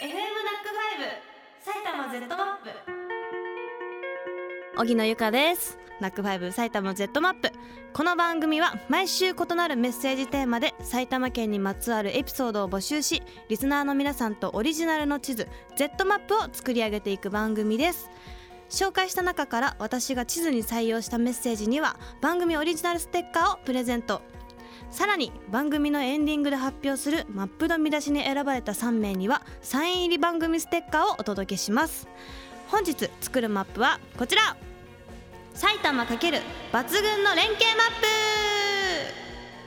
FM NACK5 埼玉 Z マップ。荻野由香です。 NACK5 埼玉 Z マップ。この番組は毎週異なるメッセージテーマで埼玉県にまつわるエピソードを募集しリスナーの皆さんとオリジナルの地図 Z マップを作り上げていく番組です。紹介した中から私が地図に採用したメッセージには番組オリジナルステッカーをプレゼント。さらに番組のエンディングで発表するマップの見出しに選ばれた3名にはサイン入り番組ステッカーをお届けします。本日作るマップはこちら。埼玉×抜群の連携マッ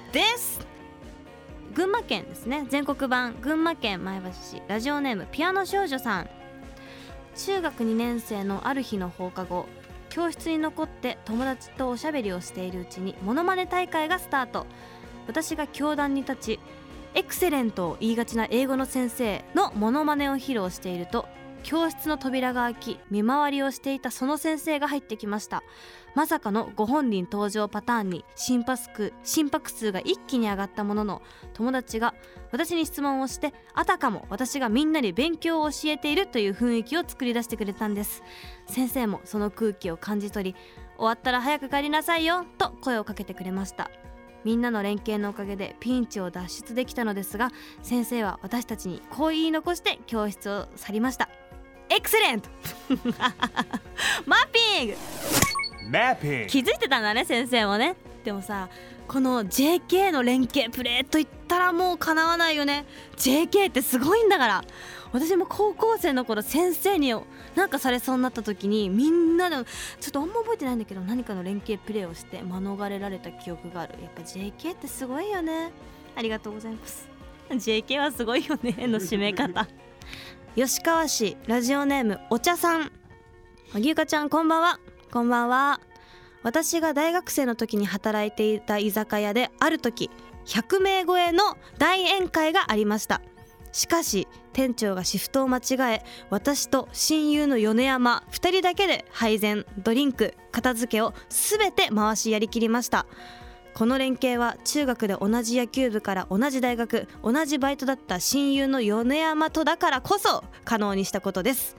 プです。群馬県ですね。全国版群馬県前橋市。ラジオネームピアノ少女さん。中学2年生のある日の放課後。教室に残って友達とおしゃべりをしているうちにモノマネ大会がスタート。私が教壇に立ちエクセレントを言いがちな英語の先生のモノマネを披露していると教室の扉が開き見回りをしていたその先生が入ってきました。まさかのご本人登場パターンに心拍心拍数が一気に上がったものの友達が私に質問をしてあたかも私がみんなに勉強を教えているという雰囲気を作り出してくれたんです。先生もその空気を感じ取り終わったら早く帰りなさいよと声をかけてくれました。みんなの連携のおかげでピンチを脱出できたのですが先生は私たちにこう言い残して教室を去りました。エクセレント! マッピング!マッピング気づいてたんだね先生もね。でもさこの JK の連携プレーと言ったらもうかなわないよね。JK ってすごいんだから私も高校生の頃先生になんかされそうになった時にみんなでちょっとあんま覚えてないんだけど何かの連携プレーをして免れられた記憶がある。やっぱ JK ってすごいよね。ありがとうございます。JK はすごいよね。の締め方。吉川市ラジオネームお茶さん。ぎゆかちゃんこんばんは。こんばんは。私が大学生の時に働いていた居酒屋である時100名超えの大宴会がありました。しかし店長がシフトを間違え私と親友の米山2人だけで配膳ドリンク片付けを全て回しやりきりました。この連携は中学で同じ野球部から同じ大学同じバイトだった親友の米山とだからこそ可能にしたことです。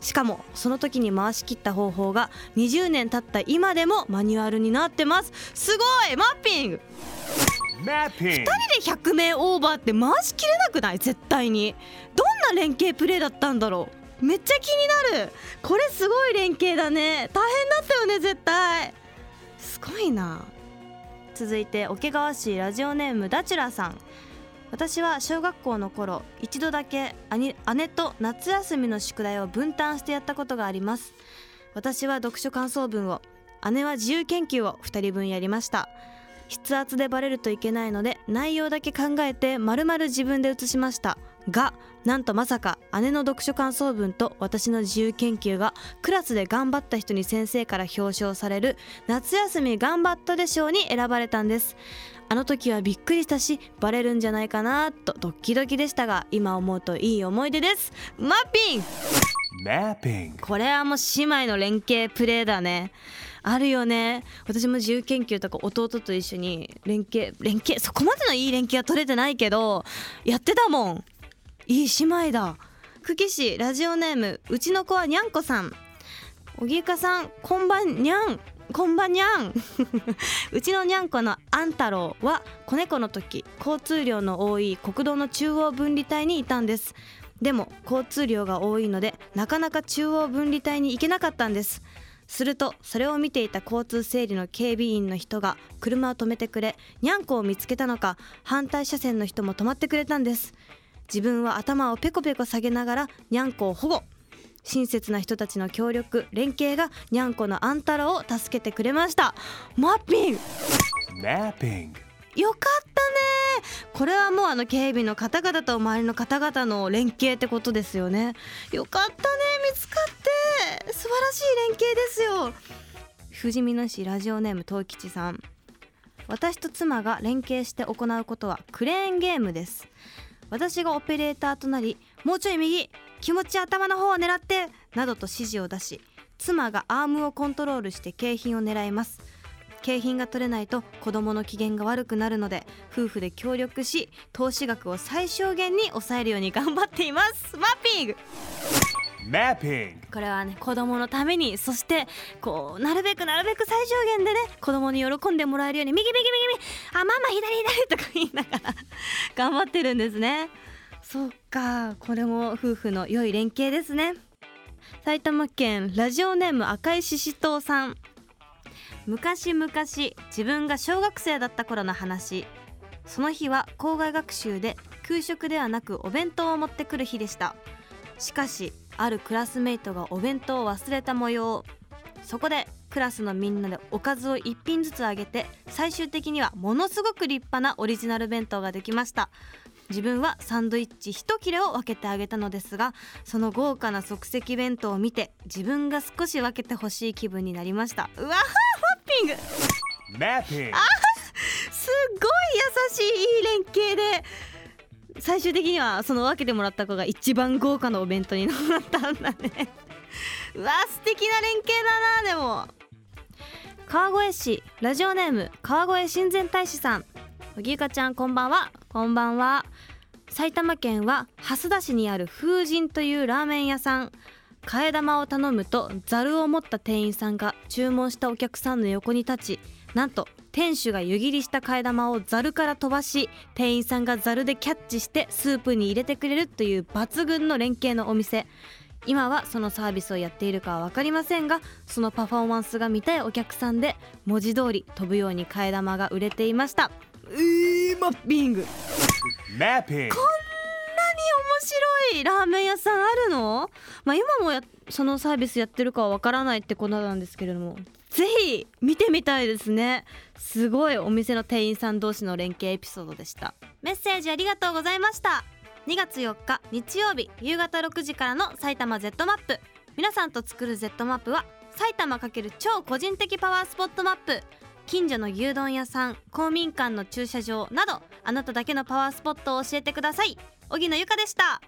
しかもその時に回し切った方法が20年経った今でもマニュアルになってます。すごい！マッピング！2人で100名オーバーって回しきれなくない？絶対に。どんな連携プレーだったんだろう？めっちゃ気になる。これすごい連携だね。大変だったよね絶対。すごいな。続いて桶川市ラジオネームダチュラさん。私は小学校の頃一度だけ姉と夏休みの宿題を分担してやったことがあります。私は読書感想文を姉は自由研究を2人分やりました。筆圧でバレるといけないので内容だけ考えて丸々自分で写しました。がなんとまさか姉の読書感想文と私の自由研究がクラスで頑張った人に先生から表彰される夏休み頑張ったで賞に選ばれたんです。あの時はびっくりしたしバレるんじゃないかなとドキドキでしたが今思うといい思い出です。マッピンマッピング。これはもう姉妹の連携プレーだねあるよね。私も自由研究とか弟と一緒に連携連携そこまでのいい連携は取れてないけどやってたもん。いい姉妹だ。久喜市ラジオネームうちの子はにゃんこさん。おぎかさんこんばんにゃん。こんばんにゃん。うちのにゃんこのあん太郎は子猫の時交通量の多い国道の中央分離帯にいたんです。でも交通量が多いのでなかなか中央分離帯に行けなかったんです。するとそれを見ていた交通整理の警備員の人が車を止めてくれにゃんこを見つけたのか反対車線の人も止まってくれたんです。自分は頭をペコペコ下げながらにゃんこを保護。親切な人たちの協力連携がにゃんこのあんたらを助けてくれました。マッピング。マッピングよかったね。これはもうあの警備の方々と周りの方々の連携ってことですよね。よかったね。見つかって素晴らしい連携ですよ。富士見野市ラジオネーム東吉さん。私と妻が連携して行うことはクレーンゲームです。私がオペレーターとなりもうちょい右気持ち頭の方を狙ってなどと指示を出し妻がアームをコントロールして景品を狙います。景品が取れないと子供の機嫌が悪くなるので夫婦で協力し投資額を最小限に抑えるように頑張っています。マッピング。これはね子供のためにそしてこうなるべくなるべく最小限でね子供に喜んでもらえるように右右右右あママ左左とか言いながら 頑張ってるんですね。そっかこれも夫婦の良い連携ですね。埼玉県ラジオネーム赤いししとうさん。昔々自分が小学生だった頃の話。その日は校外学習で給食ではなくお弁当を持ってくる日でした。しかしあるクラスメイトがお弁当を忘れた模様。そこでクラスのみんなでおかずを1品ずつあげて最終的にはものすごく立派なオリジナル弁当ができました。自分はサンドイッチ1切れを分けてあげたのですがその豪華な即席弁当を見て自分が少し分けてほしい気分になりました。うわーホッピング！Mapping. すっごい優しいいい連携で最終的にはその分けてもらった子が一番豪華なお弁当になったんだね。うわ素敵な連携だなでも。川越市ラジオネーム川越親善大使さん。おぎゆかちゃんこんばんは。こんばんは。埼玉県は蓮田市にある風神というラーメン屋さん。替え玉を頼むとざるを持った店員さんが注文したお客さんの横に立ちなんと店主が湯切りした替え玉をざるから飛ばし店員さんがざるでキャッチしてスープに入れてくれるという抜群の連携のお店今はそのサービスをやっているかは分かりませんがそのパフォーマンスが見たいお客さんで文字通り飛ぶように替え玉が売れていましたうーマッピング Mapping. 面白いラーメン屋さんあるの？まあ今もやそのサービスやってるかはわからないってことなんですけれども。ぜひ見てみたいですね。すごいお店の店員さん同士の連携エピソードでした。メッセージありがとうございました。2月4日日曜日夕方6時からの埼玉 Z マップ。皆さんと作る Z マップは埼玉×超個人的パワースポットマップ。近所の牛丼屋さん公民館の駐車場などあなただけのパワースポットを教えてください。荻野由香でした。